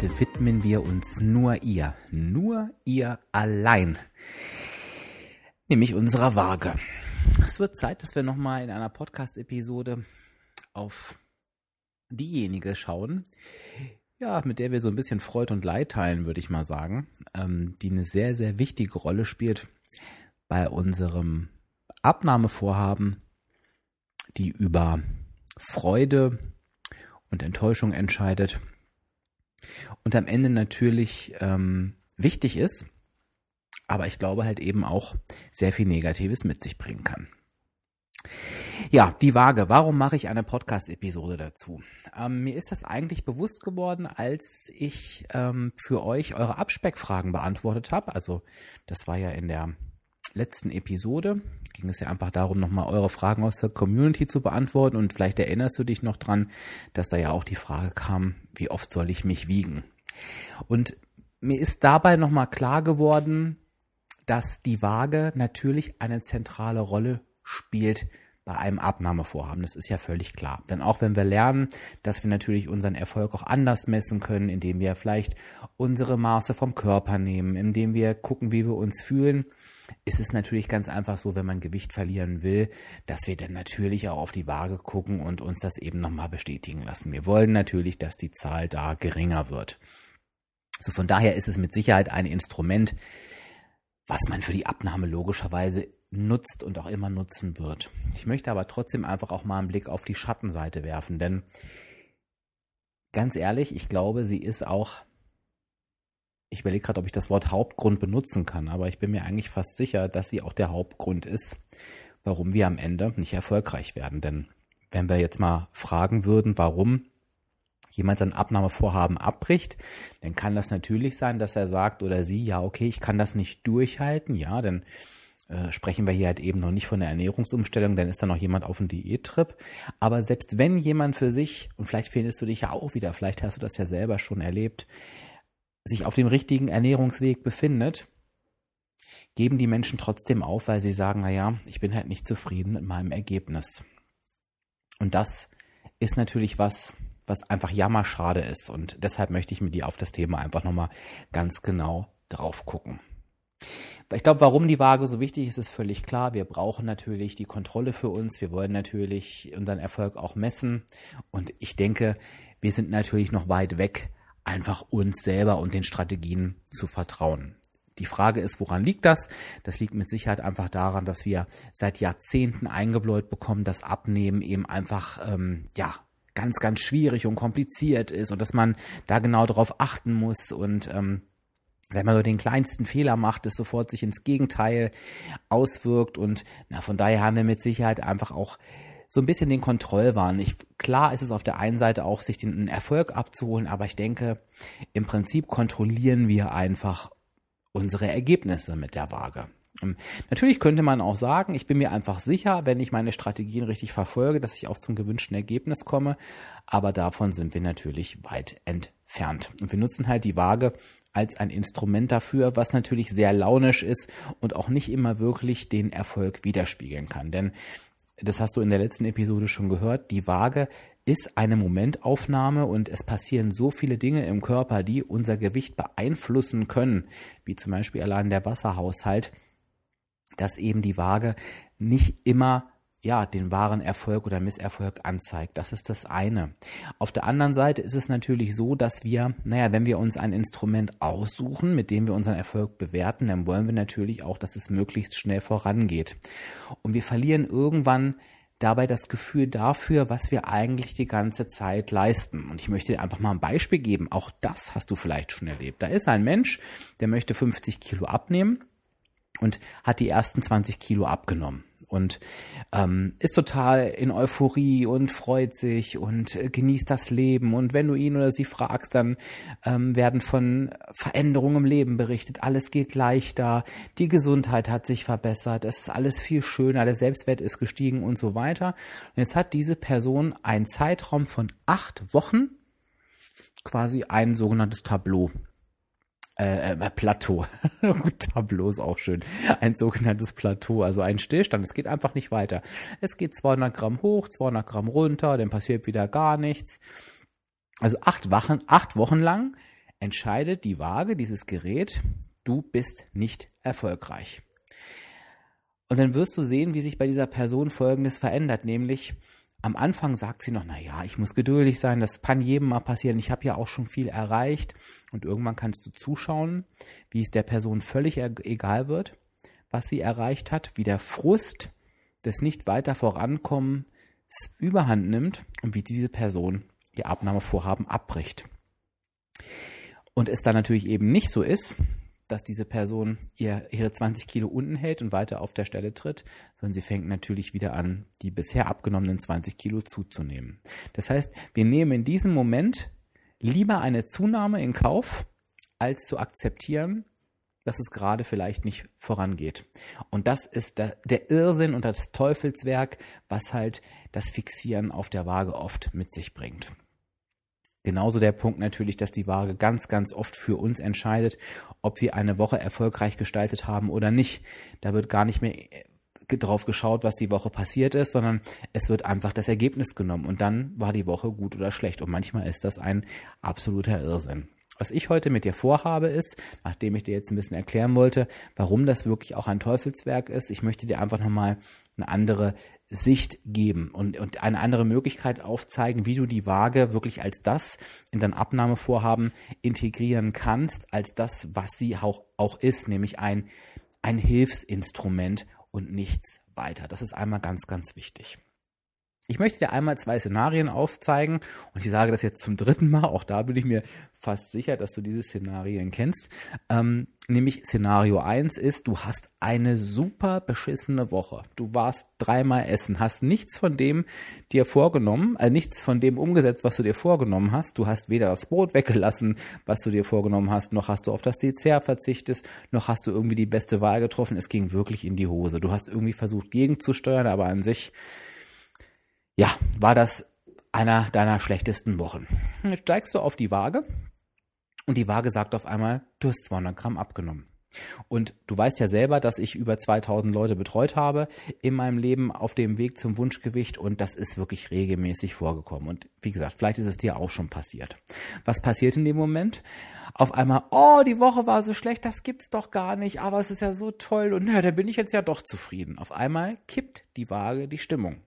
heute widmen wir uns nur ihr, nur ihr allein, nämlich unserer Waage. Es wird Zeit, dass wir nochmal in einer Podcast-Episode auf diejenige schauen, ja, mit der wir so ein bisschen Freud und Leid teilen, würde ich mal sagen, ähm, die eine sehr, sehr wichtige Rolle spielt bei unserem Abnahmevorhaben, die über Freude und Enttäuschung entscheidet und am Ende natürlich ähm, wichtig ist, aber ich glaube halt eben auch sehr viel Negatives mit sich bringen kann. Ja, die Waage. Warum mache ich eine Podcast-Episode dazu? Ähm, mir ist das eigentlich bewusst geworden, als ich ähm, für euch eure Abspeckfragen beantwortet habe. Also das war ja in der letzten Episode. Ging es ja einfach darum, nochmal eure Fragen aus der Community zu beantworten. Und vielleicht erinnerst du dich noch dran, dass da ja auch die Frage kam, wie oft soll ich mich wiegen? Und mir ist dabei nochmal klar geworden, dass die Waage natürlich eine zentrale Rolle spielt bei einem Abnahmevorhaben. Das ist ja völlig klar. Denn auch wenn wir lernen, dass wir natürlich unseren Erfolg auch anders messen können, indem wir vielleicht unsere Maße vom Körper nehmen, indem wir gucken, wie wir uns fühlen, ist es natürlich ganz einfach so, wenn man Gewicht verlieren will, dass wir dann natürlich auch auf die Waage gucken und uns das eben nochmal bestätigen lassen. Wir wollen natürlich, dass die Zahl da geringer wird. So von daher ist es mit Sicherheit ein Instrument, was man für die Abnahme logischerweise nutzt und auch immer nutzen wird. Ich möchte aber trotzdem einfach auch mal einen Blick auf die Schattenseite werfen, denn ganz ehrlich, ich glaube, sie ist auch ich überlege gerade, ob ich das Wort Hauptgrund benutzen kann, aber ich bin mir eigentlich fast sicher, dass sie auch der Hauptgrund ist, warum wir am Ende nicht erfolgreich werden. Denn wenn wir jetzt mal fragen würden, warum jemand sein Abnahmevorhaben abbricht, dann kann das natürlich sein, dass er sagt oder sie, ja, okay, ich kann das nicht durchhalten, ja, denn äh, sprechen wir hier halt eben noch nicht von der Ernährungsumstellung, dann ist da noch jemand auf dem Diättrip. Aber selbst wenn jemand für sich, und vielleicht findest du dich ja auch wieder, vielleicht hast du das ja selber schon erlebt, sich auf dem richtigen Ernährungsweg befindet, geben die Menschen trotzdem auf, weil sie sagen, naja, ich bin halt nicht zufrieden mit meinem Ergebnis. Und das ist natürlich was, was einfach jammerschade ist. Und deshalb möchte ich mit dir auf das Thema einfach nochmal ganz genau drauf gucken. Ich glaube, warum die Waage so wichtig ist, ist völlig klar. Wir brauchen natürlich die Kontrolle für uns. Wir wollen natürlich unseren Erfolg auch messen. Und ich denke, wir sind natürlich noch weit weg einfach uns selber und den Strategien zu vertrauen. Die Frage ist, woran liegt das? Das liegt mit Sicherheit einfach daran, dass wir seit Jahrzehnten eingebläut bekommen, dass Abnehmen eben einfach, ähm, ja, ganz, ganz schwierig und kompliziert ist und dass man da genau darauf achten muss und ähm, wenn man nur den kleinsten Fehler macht, es sofort sich ins Gegenteil auswirkt und na, von daher haben wir mit Sicherheit einfach auch so ein bisschen den Kontrollwahn. Ich, klar ist es auf der einen Seite auch, sich den Erfolg abzuholen, aber ich denke, im Prinzip kontrollieren wir einfach unsere Ergebnisse mit der Waage. Ähm, natürlich könnte man auch sagen, ich bin mir einfach sicher, wenn ich meine Strategien richtig verfolge, dass ich auch zum gewünschten Ergebnis komme. Aber davon sind wir natürlich weit entfernt. Und wir nutzen halt die Waage als ein Instrument dafür, was natürlich sehr launisch ist und auch nicht immer wirklich den Erfolg widerspiegeln kann. Denn das hast du in der letzten Episode schon gehört, die Waage ist eine Momentaufnahme und es passieren so viele Dinge im Körper, die unser Gewicht beeinflussen können, wie zum Beispiel allein der Wasserhaushalt, dass eben die Waage nicht immer ja, den wahren Erfolg oder Misserfolg anzeigt. Das ist das eine. Auf der anderen Seite ist es natürlich so, dass wir, naja, wenn wir uns ein Instrument aussuchen, mit dem wir unseren Erfolg bewerten, dann wollen wir natürlich auch, dass es möglichst schnell vorangeht. Und wir verlieren irgendwann dabei das Gefühl dafür, was wir eigentlich die ganze Zeit leisten. Und ich möchte dir einfach mal ein Beispiel geben. Auch das hast du vielleicht schon erlebt. Da ist ein Mensch, der möchte 50 Kilo abnehmen und hat die ersten 20 Kilo abgenommen. Und ähm, ist total in Euphorie und freut sich und äh, genießt das Leben. Und wenn du ihn oder sie fragst, dann ähm, werden von Veränderungen im Leben berichtet. Alles geht leichter, die Gesundheit hat sich verbessert, es ist alles viel schöner, der Selbstwert ist gestiegen und so weiter. Und jetzt hat diese Person einen Zeitraum von acht Wochen quasi ein sogenanntes Tableau äh, äh, Plateau. Tableau ist auch schön. Ein sogenanntes Plateau, also ein Stillstand. Es geht einfach nicht weiter. Es geht 200 Gramm hoch, 200 Gramm runter, dann passiert wieder gar nichts. Also acht Wochen, acht Wochen lang entscheidet die Waage, dieses Gerät, du bist nicht erfolgreich. Und dann wirst du sehen, wie sich bei dieser Person Folgendes verändert, nämlich am Anfang sagt sie noch, na ja, ich muss geduldig sein, das kann jedem mal passieren. Ich habe ja auch schon viel erreicht und irgendwann kannst du zuschauen, wie es der Person völlig egal wird, was sie erreicht hat, wie der Frust des nicht weiter vorankommens überhand nimmt und wie diese Person ihr Abnahmevorhaben abbricht. Und es dann natürlich eben nicht so ist, dass diese Person ihr, ihre 20 Kilo unten hält und weiter auf der Stelle tritt, sondern sie fängt natürlich wieder an, die bisher abgenommenen 20 Kilo zuzunehmen. Das heißt, wir nehmen in diesem Moment lieber eine Zunahme in Kauf, als zu akzeptieren, dass es gerade vielleicht nicht vorangeht. Und das ist der, der Irrsinn und das Teufelswerk, was halt das Fixieren auf der Waage oft mit sich bringt. Genauso der Punkt natürlich, dass die Waage ganz, ganz oft für uns entscheidet, ob wir eine Woche erfolgreich gestaltet haben oder nicht. Da wird gar nicht mehr äh, drauf geschaut, was die Woche passiert ist, sondern es wird einfach das Ergebnis genommen und dann war die Woche gut oder schlecht. Und manchmal ist das ein absoluter Irrsinn. Was ich heute mit dir vorhabe ist, nachdem ich dir jetzt ein bisschen erklären wollte, warum das wirklich auch ein Teufelswerk ist, ich möchte dir einfach nochmal eine andere Sicht geben und, und eine andere Möglichkeit aufzeigen, wie du die Waage wirklich als das in dein Abnahmevorhaben integrieren kannst, als das, was sie auch, auch ist, nämlich ein, ein Hilfsinstrument und nichts weiter. Das ist einmal ganz, ganz wichtig. Ich möchte dir einmal zwei Szenarien aufzeigen und ich sage das jetzt zum dritten Mal, auch da bin ich mir fast sicher, dass du diese Szenarien kennst. Ähm, nämlich Szenario 1 ist, du hast eine super beschissene Woche. Du warst dreimal essen, hast nichts von dem dir vorgenommen, äh, nichts von dem umgesetzt, was du dir vorgenommen hast. Du hast weder das Brot weggelassen, was du dir vorgenommen hast, noch hast du auf das Dessert verzichtet, noch hast du irgendwie die beste Wahl getroffen. Es ging wirklich in die Hose. Du hast irgendwie versucht gegenzusteuern, aber an sich ja, war das einer deiner schlechtesten Wochen. Jetzt steigst du auf die Waage und die Waage sagt auf einmal, du hast 200 Gramm abgenommen. Und du weißt ja selber, dass ich über 2000 Leute betreut habe in meinem Leben auf dem Weg zum Wunschgewicht und das ist wirklich regelmäßig vorgekommen. Und wie gesagt, vielleicht ist es dir auch schon passiert. Was passiert in dem Moment? Auf einmal, oh, die Woche war so schlecht, das gibt's doch gar nicht, aber es ist ja so toll und na, da bin ich jetzt ja doch zufrieden. Auf einmal kippt die Waage die Stimmung.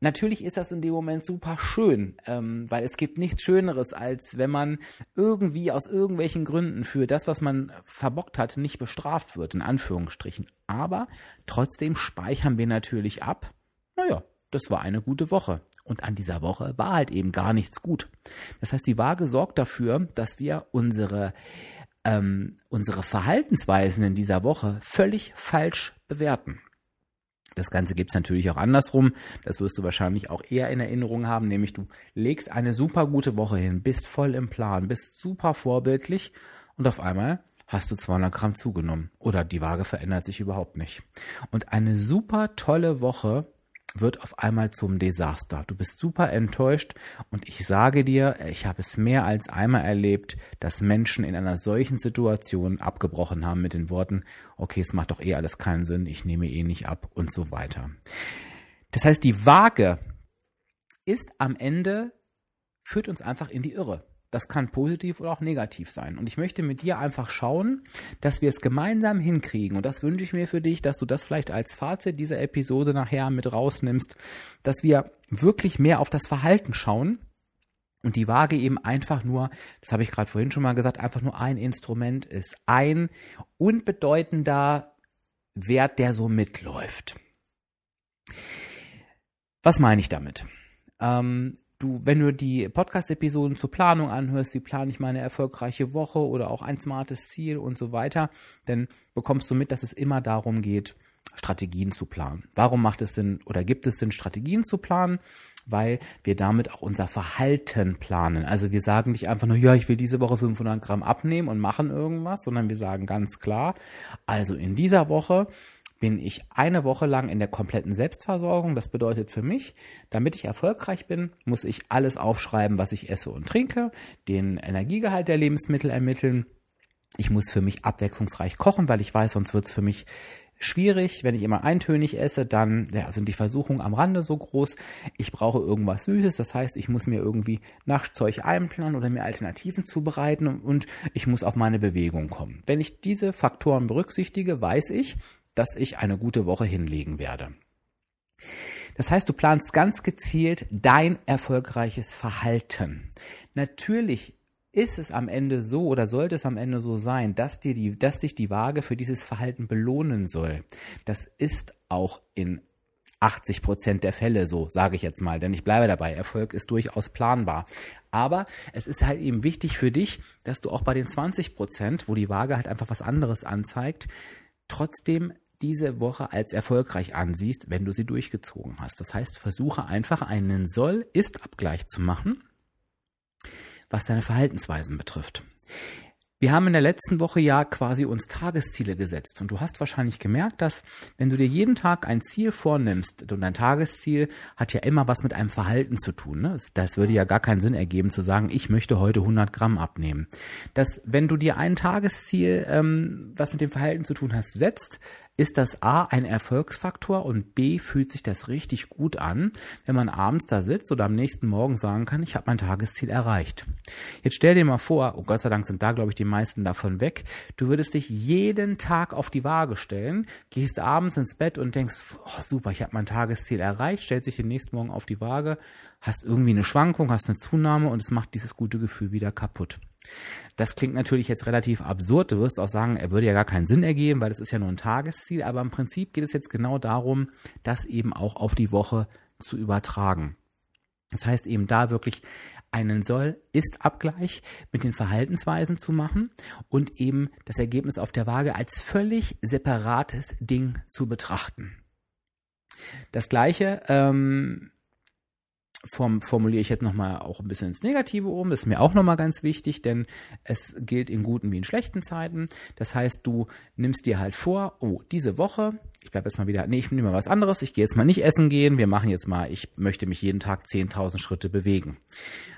Natürlich ist das in dem Moment super schön, ähm, weil es gibt nichts Schöneres, als wenn man irgendwie aus irgendwelchen Gründen für das, was man verbockt hat, nicht bestraft wird, in Anführungsstrichen. Aber trotzdem speichern wir natürlich ab, naja, das war eine gute Woche. Und an dieser Woche war halt eben gar nichts gut. Das heißt, die Waage sorgt dafür, dass wir unsere, ähm, unsere Verhaltensweisen in dieser Woche völlig falsch bewerten. Das Ganze gibt's natürlich auch andersrum. Das wirst du wahrscheinlich auch eher in Erinnerung haben, nämlich du legst eine super gute Woche hin, bist voll im Plan, bist super vorbildlich und auf einmal hast du 200 Gramm zugenommen oder die Waage verändert sich überhaupt nicht. Und eine super tolle Woche wird auf einmal zum Desaster. Du bist super enttäuscht und ich sage dir, ich habe es mehr als einmal erlebt, dass Menschen in einer solchen Situation abgebrochen haben mit den Worten, okay, es macht doch eh alles keinen Sinn, ich nehme eh nicht ab und so weiter. Das heißt, die Waage ist am Ende, führt uns einfach in die Irre. Das kann positiv oder auch negativ sein. Und ich möchte mit dir einfach schauen, dass wir es gemeinsam hinkriegen. Und das wünsche ich mir für dich, dass du das vielleicht als Fazit dieser Episode nachher mit rausnimmst, dass wir wirklich mehr auf das Verhalten schauen und die Waage eben einfach nur, das habe ich gerade vorhin schon mal gesagt, einfach nur ein Instrument ist. Ein unbedeutender Wert, der so mitläuft. Was meine ich damit? Ähm, du, wenn du die Podcast-Episoden zur Planung anhörst, wie plane ich meine erfolgreiche Woche oder auch ein smartes Ziel und so weiter, dann bekommst du mit, dass es immer darum geht, Strategien zu planen. Warum macht es Sinn oder gibt es Sinn, Strategien zu planen? Weil wir damit auch unser Verhalten planen. Also wir sagen nicht einfach nur, ja, ich will diese Woche 500 Gramm abnehmen und machen irgendwas, sondern wir sagen ganz klar, also in dieser Woche bin ich eine Woche lang in der kompletten Selbstversorgung. Das bedeutet für mich, damit ich erfolgreich bin, muss ich alles aufschreiben, was ich esse und trinke, den Energiegehalt der Lebensmittel ermitteln. Ich muss für mich abwechslungsreich kochen, weil ich weiß, sonst wird es für mich schwierig. Wenn ich immer eintönig esse, dann ja, sind die Versuchungen am Rande so groß. Ich brauche irgendwas Süßes, das heißt, ich muss mir irgendwie Naschzeug einplanen oder mir Alternativen zubereiten und ich muss auf meine Bewegung kommen. Wenn ich diese Faktoren berücksichtige, weiß ich, dass ich eine gute Woche hinlegen werde. Das heißt, du planst ganz gezielt dein erfolgreiches Verhalten. Natürlich ist es am Ende so oder sollte es am Ende so sein, dass dir die, dass dich die Waage für dieses Verhalten belohnen soll. Das ist auch in 80 Prozent der Fälle so, sage ich jetzt mal, denn ich bleibe dabei. Erfolg ist durchaus planbar. Aber es ist halt eben wichtig für dich, dass du auch bei den 20 Prozent, wo die Waage halt einfach was anderes anzeigt, trotzdem diese Woche als erfolgreich ansiehst, wenn du sie durchgezogen hast. Das heißt, versuche einfach einen Soll-Ist-Abgleich zu machen, was deine Verhaltensweisen betrifft. Wir haben in der letzten Woche ja quasi uns Tagesziele gesetzt und du hast wahrscheinlich gemerkt, dass wenn du dir jeden Tag ein Ziel vornimmst und dein Tagesziel hat ja immer was mit einem Verhalten zu tun. Ne? Das würde ja gar keinen Sinn ergeben zu sagen, ich möchte heute 100 Gramm abnehmen. Dass wenn du dir ein Tagesziel, ähm, was mit dem Verhalten zu tun hast, setzt, ist das A ein Erfolgsfaktor und B fühlt sich das richtig gut an, wenn man abends da sitzt oder am nächsten Morgen sagen kann, ich habe mein Tagesziel erreicht. Jetzt stell dir mal vor, oh Gott sei Dank sind da, glaube ich, die meisten davon weg, du würdest dich jeden Tag auf die Waage stellen, gehst abends ins Bett und denkst, oh, super, ich habe mein Tagesziel erreicht, stellst dich den nächsten Morgen auf die Waage, hast irgendwie eine Schwankung, hast eine Zunahme und es macht dieses gute Gefühl wieder kaputt. Das klingt natürlich jetzt relativ absurd. Du wirst auch sagen, er würde ja gar keinen Sinn ergeben, weil es ist ja nur ein Tagesziel. Aber im Prinzip geht es jetzt genau darum, das eben auch auf die Woche zu übertragen. Das heißt eben da wirklich einen Soll-Ist-Abgleich mit den Verhaltensweisen zu machen und eben das Ergebnis auf der Waage als völlig separates Ding zu betrachten. Das gleiche ähm, form, formuliere ich jetzt nochmal auch ein bisschen ins Negative um. Das ist mir auch nochmal ganz wichtig, denn es gilt in guten wie in schlechten Zeiten. Das heißt, du nimmst dir halt vor, oh, diese Woche, ich bleibe jetzt mal wieder, nee, ich nehme mal was anderes, ich gehe jetzt mal nicht essen gehen, wir machen jetzt mal, ich möchte mich jeden Tag 10.000 Schritte bewegen.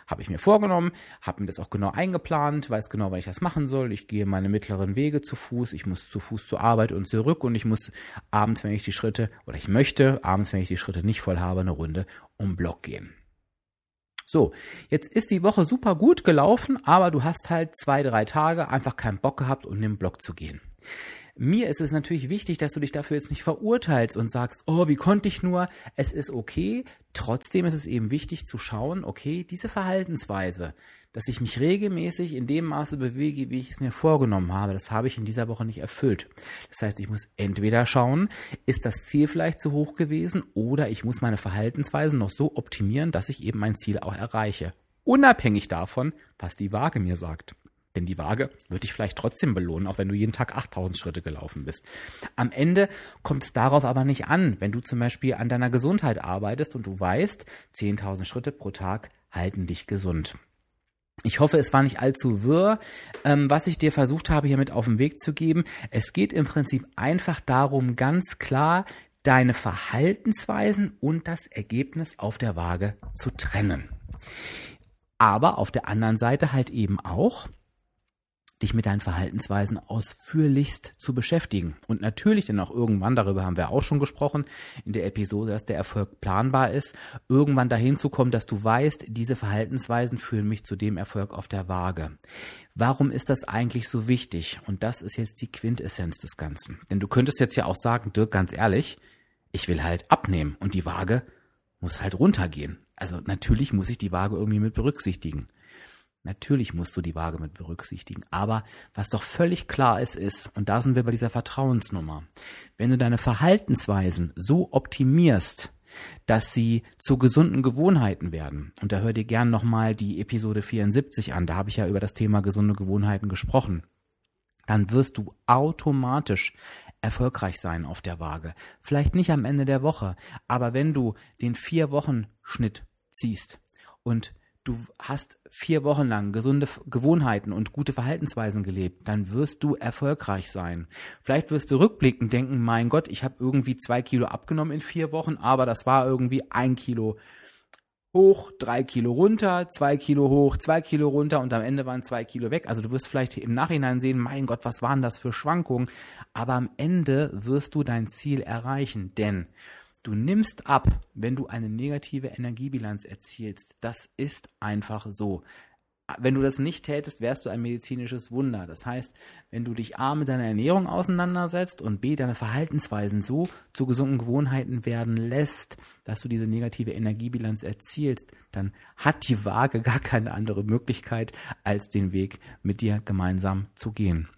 Habe ich mir vorgenommen, habe mir das auch genau eingeplant, weiß genau, wann ich das machen soll. Ich gehe meine mittleren Wege zu Fuß, ich muss zu Fuß zur Arbeit und zurück und ich muss abends, wenn ich die Schritte, oder ich möchte abends, wenn ich die Schritte nicht voll habe, eine Runde um Block gehen. So, jetzt ist die Woche super gut gelaufen, aber du hast halt zwei, drei Tage einfach keinen Bock gehabt, um den Block zu gehen. Mir ist es natürlich wichtig, dass du dich dafür jetzt nicht verurteilst und sagst, oh, wie konnte ich nur? Es ist okay. Trotzdem ist es eben wichtig zu schauen, okay, diese Verhaltensweise, dass ich mich regelmäßig in dem Maße bewege, wie ich es mir vorgenommen habe, das habe ich in dieser Woche nicht erfüllt. Das heißt, ich muss entweder schauen, ist das Ziel vielleicht zu hoch gewesen oder ich muss meine Verhaltensweisen noch so optimieren, dass ich eben mein Ziel auch erreiche. Unabhängig davon, was die Waage mir sagt. Denn die Waage wird dich vielleicht trotzdem belohnen, auch wenn du jeden Tag 8000 Schritte gelaufen bist. Am Ende kommt es darauf aber nicht an, wenn du zum Beispiel an deiner Gesundheit arbeitest und du weißt, 10.000 Schritte pro Tag halten dich gesund. Ich hoffe, es war nicht allzu wirr, ähm, was ich dir versucht habe, hier mit auf den Weg zu geben. Es geht im Prinzip einfach darum, ganz klar deine Verhaltensweisen und das Ergebnis auf der Waage zu trennen. Aber auf der anderen Seite halt eben auch, dich mit deinen Verhaltensweisen ausführlichst zu beschäftigen. Und natürlich dann auch irgendwann, darüber haben wir auch schon gesprochen, in der Episode, dass der Erfolg planbar ist, irgendwann dahin zu kommen, dass du weißt, diese Verhaltensweisen führen mich zu dem Erfolg auf der Waage. Warum ist das eigentlich so wichtig? Und das ist jetzt die Quintessenz des Ganzen. Denn du könntest jetzt ja auch sagen, Dirk, ganz ehrlich, ich will halt abnehmen und die Waage muss halt runtergehen. Also natürlich muss ich die Waage irgendwie mit berücksichtigen. Natürlich musst du die Waage mit berücksichtigen. Aber was doch völlig klar ist, ist, und da sind wir bei dieser Vertrauensnummer, wenn du deine Verhaltensweisen so optimierst, dass sie zu gesunden Gewohnheiten werden. Und da hör dir gern nochmal die Episode 74 an. Da habe ich ja über das Thema gesunde Gewohnheiten gesprochen. Dann wirst du automatisch erfolgreich sein auf der Waage. Vielleicht nicht am Ende der Woche, aber wenn du den vier Wochen Schnitt ziehst und du hast vier Wochen lang gesunde Gewohnheiten und gute Verhaltensweisen gelebt, dann wirst du erfolgreich sein. Vielleicht wirst du rückblickend denken, mein Gott, ich habe irgendwie zwei Kilo abgenommen in vier Wochen, aber das war irgendwie ein Kilo hoch, drei Kilo runter, zwei Kilo hoch, zwei Kilo runter und am Ende waren zwei Kilo weg. Also du wirst vielleicht im Nachhinein sehen, mein Gott, was waren das für Schwankungen? Aber am Ende wirst du dein Ziel erreichen, denn Du nimmst ab, wenn du eine negative Energiebilanz erzielst. Das ist einfach so. Wenn du das nicht tätest, wärst du ein medizinisches Wunder. Das heißt, wenn du dich A mit deiner Ernährung auseinandersetzt und B deine Verhaltensweisen so zu gesunden Gewohnheiten werden lässt, dass du diese negative Energiebilanz erzielst, dann hat die Waage gar keine andere Möglichkeit, als den Weg mit dir gemeinsam zu gehen.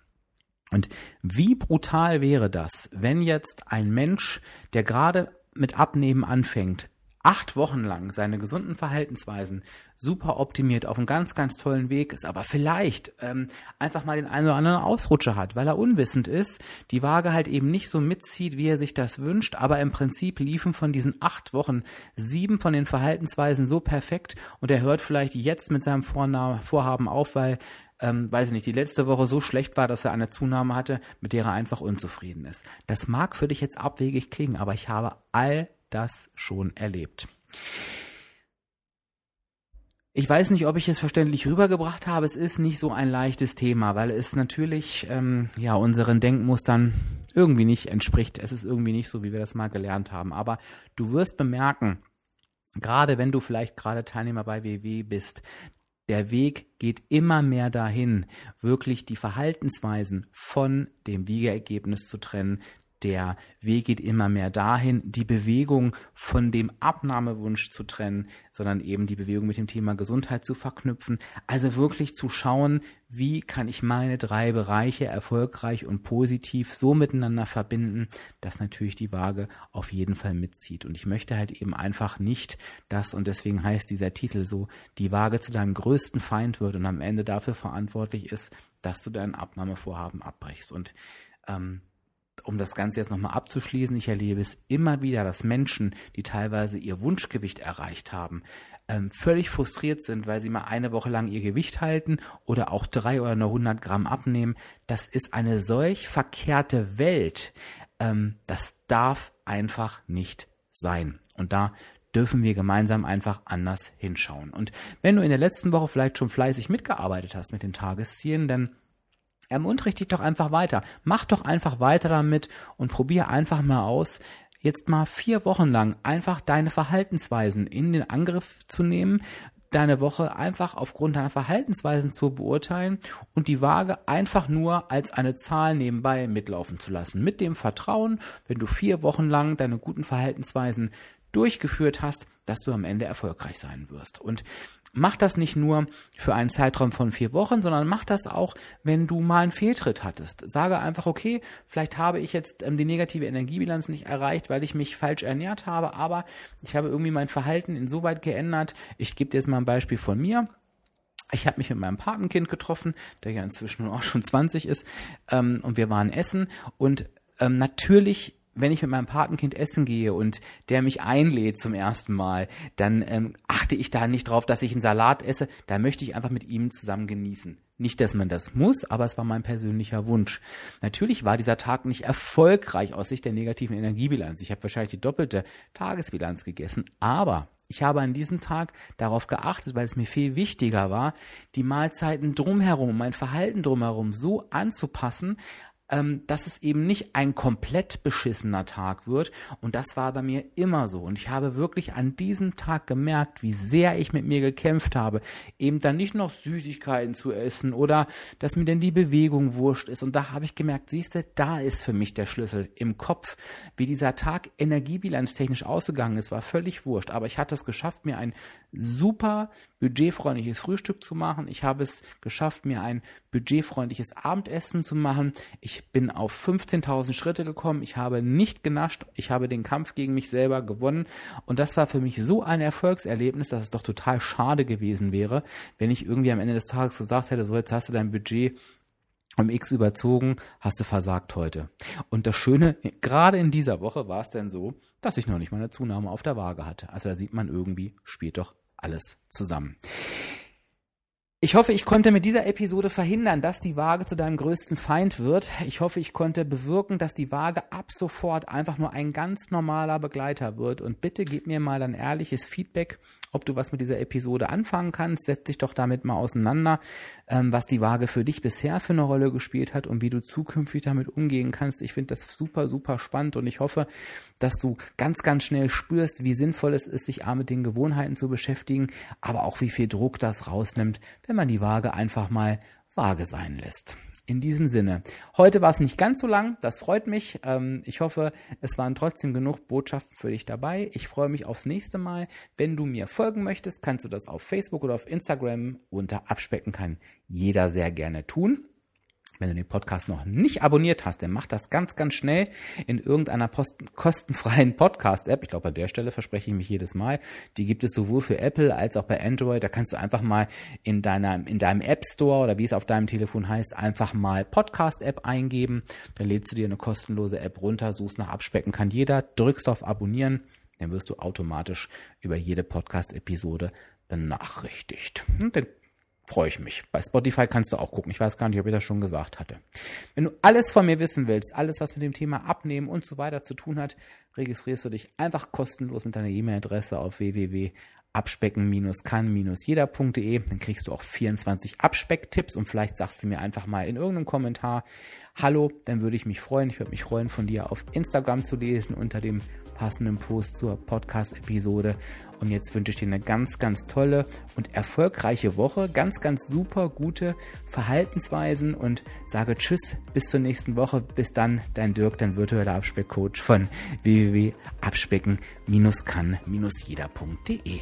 Und wie brutal wäre das, wenn jetzt ein Mensch, der gerade mit Abnehmen anfängt, acht Wochen lang seine gesunden Verhaltensweisen super optimiert, auf einem ganz, ganz tollen Weg ist, aber vielleicht ähm, einfach mal den einen oder anderen Ausrutscher hat, weil er unwissend ist, die Waage halt eben nicht so mitzieht, wie er sich das wünscht, aber im Prinzip liefen von diesen acht Wochen sieben von den Verhaltensweisen so perfekt und er hört vielleicht jetzt mit seinem Vorhaben auf, weil ähm, weiß ich nicht, die letzte Woche so schlecht war, dass er eine Zunahme hatte, mit der er einfach unzufrieden ist. Das mag für dich jetzt abwegig klingen, aber ich habe all das schon erlebt. Ich weiß nicht, ob ich es verständlich rübergebracht habe. Es ist nicht so ein leichtes Thema, weil es natürlich ähm, ja unseren Denkmustern irgendwie nicht entspricht. Es ist irgendwie nicht so, wie wir das mal gelernt haben. Aber du wirst bemerken, gerade wenn du vielleicht gerade Teilnehmer bei WW bist, der Weg geht immer mehr dahin, wirklich die Verhaltensweisen von dem Wiegeergebnis zu trennen, der Weg geht immer mehr dahin, die Bewegung von dem Abnahmewunsch zu trennen, sondern eben die Bewegung mit dem Thema Gesundheit zu verknüpfen. Also wirklich zu schauen, wie kann ich meine drei Bereiche erfolgreich und positiv so miteinander verbinden, dass natürlich die Waage auf jeden Fall mitzieht. Und ich möchte halt eben einfach nicht, dass, und deswegen heißt dieser Titel so, die Waage zu deinem größten Feind wird und am Ende dafür verantwortlich ist, dass du dein Abnahmevorhaben abbrichst. Und ähm, um das Ganze jetzt nochmal abzuschließen, ich erlebe es immer wieder, dass Menschen, die teilweise ihr Wunschgewicht erreicht haben, ähm, völlig frustriert sind, weil sie mal eine Woche lang ihr Gewicht halten oder auch drei oder nur 100 Gramm abnehmen. Das ist eine solch verkehrte Welt. Ähm, das darf einfach nicht sein. Und da dürfen wir gemeinsam einfach anders hinschauen. Und wenn du in der letzten Woche vielleicht schon fleißig mitgearbeitet hast mit den Tageszielen, dann ermuntrig dich doch einfach weiter. Mach doch einfach weiter damit und probier einfach mal aus, jetzt mal vier Wochen lang einfach deine Verhaltensweisen in den Angriff zu nehmen, deine Woche einfach aufgrund deiner Verhaltensweisen zu beurteilen und die Waage einfach nur als eine Zahl nebenbei mitlaufen zu lassen. Mit dem Vertrauen, wenn du vier Wochen lang deine guten Verhaltensweisen durchgeführt hast, dass du am Ende erfolgreich sein wirst. Und mach das nicht nur für einen Zeitraum von vier Wochen, sondern mach das auch, wenn du mal einen Fehltritt hattest. Sage einfach, okay, vielleicht habe ich jetzt ähm, die negative Energiebilanz nicht erreicht, weil ich mich falsch ernährt habe, aber ich habe irgendwie mein Verhalten insoweit geändert. Ich gebe dir jetzt mal ein Beispiel von mir. Ich habe mich mit meinem Patenkind getroffen, der ja inzwischen auch schon 20 ist, ähm, und wir waren essen und ähm, natürlich wenn ich mit meinem Patenkind essen gehe und der mich einlädt zum ersten Mal, dann ähm, achte ich da nicht drauf, dass ich einen Salat esse. Da möchte ich einfach mit ihm zusammen genießen. Nicht, dass man das muss, aber es war mein persönlicher Wunsch. Natürlich war dieser Tag nicht erfolgreich aus Sicht der negativen Energiebilanz. Ich habe wahrscheinlich die doppelte Tagesbilanz gegessen, aber ich habe an diesem Tag darauf geachtet, weil es mir viel wichtiger war, die Mahlzeiten drumherum, mein Verhalten drumherum so anzupassen, ähm, dass es eben nicht ein komplett beschissener Tag wird. Und das war bei mir immer so. Und ich habe wirklich an diesem Tag gemerkt, wie sehr ich mit mir gekämpft habe, eben dann nicht noch Süßigkeiten zu essen oder dass mir denn die Bewegung wurscht ist. Und da habe ich gemerkt, siehste, da ist für mich der Schlüssel im Kopf. Wie dieser Tag energiebilanztechnisch ausgegangen ist, war völlig wurscht. Aber ich hatte es geschafft, mir ein super budgetfreundliches Frühstück zu machen. Ich habe es geschafft, mir ein budgetfreundliches Abendessen zu machen. Ich bin auf 15.000 Schritte gekommen. Ich habe nicht genascht. Ich habe den Kampf gegen mich selber gewonnen. Und das war für mich so ein Erfolgserlebnis, dass es doch total schade gewesen wäre, wenn ich irgendwie am Ende des Tages gesagt hätte, so jetzt hast du dein Budget um X überzogen, hast du versagt heute. Und das Schöne, gerade in dieser Woche war es denn so, dass ich noch nicht mal eine Zunahme auf der Waage hatte. Also da sieht man irgendwie, spielt doch alles zusammen. Ich hoffe, ich konnte mit dieser Episode verhindern, dass die Waage zu deinem größten Feind wird. Ich hoffe, ich konnte bewirken, dass die Waage ab sofort einfach nur ein ganz normaler Begleiter wird. Und bitte gib mir mal ein ehrliches Feedback, ob du was mit dieser Episode anfangen kannst. Setz dich doch damit mal auseinander, ähm, was die Waage für dich bisher für eine Rolle gespielt hat und wie du zukünftig damit umgehen kannst. Ich finde das super, super spannend und ich hoffe, dass du ganz, ganz schnell spürst, wie sinnvoll es ist, sich A mit den Gewohnheiten zu beschäftigen, aber auch wie viel Druck das rausnimmt, wenn man die Waage einfach mal vage sein lässt. In diesem Sinne, heute war es nicht ganz so lang, das freut mich. Ähm, ich hoffe, es waren trotzdem genug Botschaften für dich dabei. Ich freue mich aufs nächste Mal. Wenn du mir folgen möchtest, kannst du das auf Facebook oder auf Instagram unter Abspecken kann jeder sehr gerne tun. Wenn du den Podcast noch nicht abonniert hast, dann mach das ganz, ganz schnell in irgendeiner post kostenfreien Podcast-App. Ich glaube, bei der Stelle verspreche ich mich jedes Mal. Die gibt es sowohl für Apple als auch bei Android. Da kannst du einfach mal in, deiner, in deinem App Store oder wie es auf deinem Telefon heißt, einfach mal Podcast-App eingeben. Dann lädst du dir eine kostenlose App runter, suchst nach Abspecken kann jeder, drückst auf Abonnieren, dann wirst du automatisch über jede Podcast-Episode benachrichtigt. Und dann freue ich mich. Bei Spotify kannst du auch gucken. Ich weiß gar nicht, ob ich das schon gesagt hatte. Wenn du alles von mir wissen willst, alles, was mit dem Thema Abnehmen und so weiter zu tun hat, registrierst du dich einfach kostenlos mit deiner E-Mail-Adresse auf www.abspecken-kann-jeder.de. Dann kriegst du auch 24 Abspecktipps und vielleicht sagst du mir einfach mal in irgendeinem Kommentar Hallo, dann würde ich mich freuen. Ich würde mich freuen, von dir auf Instagram zu lesen unter dem passenden Post zur Podcast-Episode. Und jetzt wünsche ich dir eine ganz, ganz tolle und erfolgreiche Woche. Ganz, ganz super gute Verhaltensweisen und sage Tschüss bis zur nächsten Woche. Bis dann, dein Dirk, dein virtueller Abspeckcoach von www.abspecken-kann-jeder.de.